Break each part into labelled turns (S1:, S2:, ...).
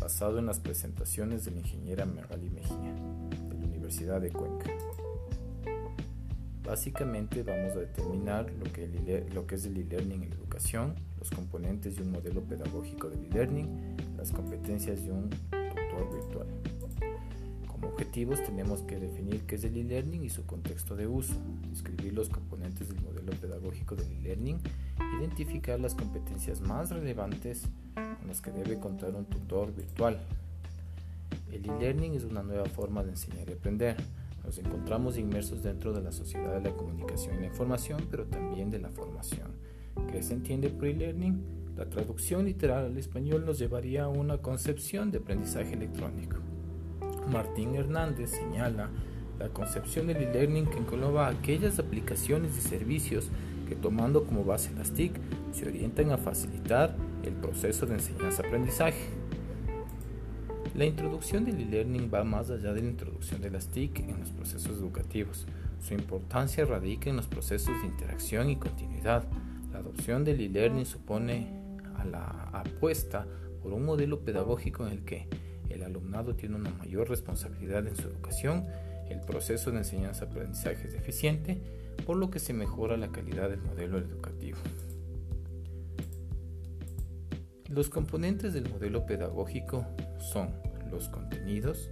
S1: basado en las presentaciones de la ingeniera Magali Mejía, de la Universidad de Cuenca. Básicamente vamos a determinar lo que, lo que es el e-learning en educación, los componentes de un modelo pedagógico del e-learning, las competencias de un tutor virtual. Como objetivos tenemos que definir qué es el e-learning y su contexto de uso, describir los componentes del modelo pedagógico del e-learning, identificar las competencias más relevantes con las que debe contar un tutor virtual. El e-learning es una nueva forma de enseñar y aprender. Nos encontramos inmersos dentro de la sociedad de la comunicación y la información, pero también de la formación. ¿Qué se entiende por e-learning? La traducción literal al español nos llevaría a una concepción de aprendizaje electrónico. Martín Hernández señala la concepción del e-learning que engloba aquellas aplicaciones y servicios que tomando como base las TIC se orientan a facilitar el proceso de enseñanza-aprendizaje. La introducción del e-learning va más allá de la introducción de las TIC en los procesos educativos. Su importancia radica en los procesos de interacción y continuidad. La adopción del e-learning supone a la apuesta por un modelo pedagógico en el que el alumnado tiene una mayor responsabilidad en su educación, el proceso de enseñanza-aprendizaje es eficiente, por lo que se mejora la calidad del modelo educativo. Los componentes del modelo pedagógico son los contenidos,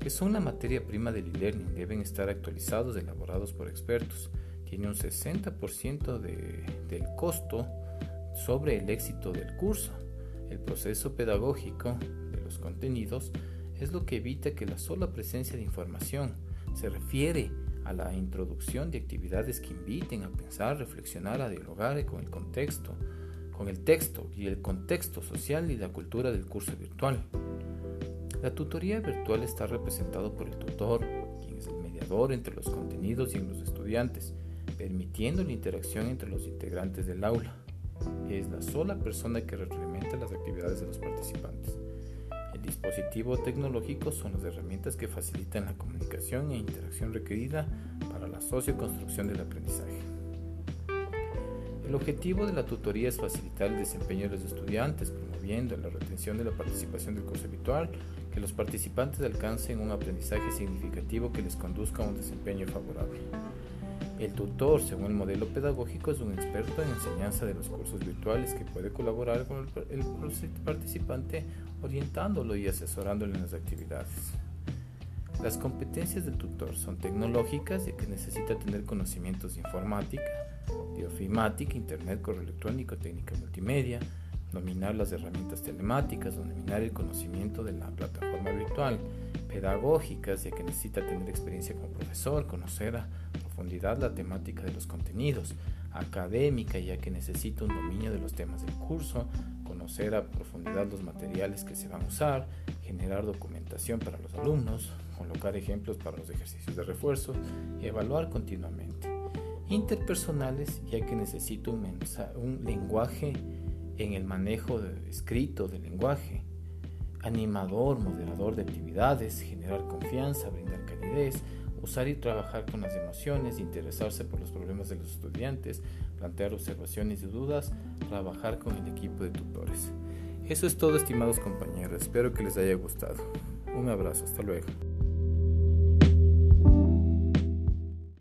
S1: que son la materia prima del e-learning, deben estar actualizados, elaborados por expertos. Tiene un 60% del costo sobre el éxito del curso. El proceso pedagógico de es lo que evita que la sola presencia de información se refiere a la introducción de actividades que inviten a pensar, reflexionar, a dialogar con el contexto, con el texto y el contexto social y la cultura del curso virtual. La tutoría virtual está representado por el tutor, quien es el mediador entre los contenidos y los estudiantes, permitiendo la interacción entre los integrantes del aula. Es la sola persona que retroalimenta las actividades de los participantes. El dispositivo tecnológico son las herramientas que facilitan la comunicación e interacción requerida para la socioconstrucción del aprendizaje. El objetivo de la tutoría es facilitar el desempeño de los estudiantes, promoviendo la retención de la participación del curso habitual, que los participantes alcancen un aprendizaje significativo que les conduzca a un desempeño favorable. El tutor, según el modelo pedagógico, es un experto en enseñanza de los cursos virtuales que puede colaborar con el, participante orientándolo y asesorándolo en las actividades. Las competencias del tutor son tecnológicas, ya que necesita tener conocimientos de informática, biofimática, internet, correo electrónico, técnica multimedia, dominar las herramientas telemáticas, dominar el conocimiento de la plataforma virtual, pedagógicas, ya que necesita tener experiencia como profesor, conocer a profundidad la temática de los contenidos, académica, ya que necesita un dominio de los temas del curso, conocer a profundidad los materiales que se van a usar, generar documentación para los alumnos, colocar ejemplos para los ejercicios de refuerzo y evaluar continuamente. Interpersonales, ya que necesito un, un lenguaje en el manejo escrito del lenguaje, animador, moderador de actividades, generar confianza, brindar calidez, usar y trabajar con las emociones, interesarse por los problemas de los estudiantes, plantear observaciones y dudas, trabajar con el equipo de tutores. Eso es todo, estimados compañeros. Espero que les haya gustado. Un abrazo, hasta luego.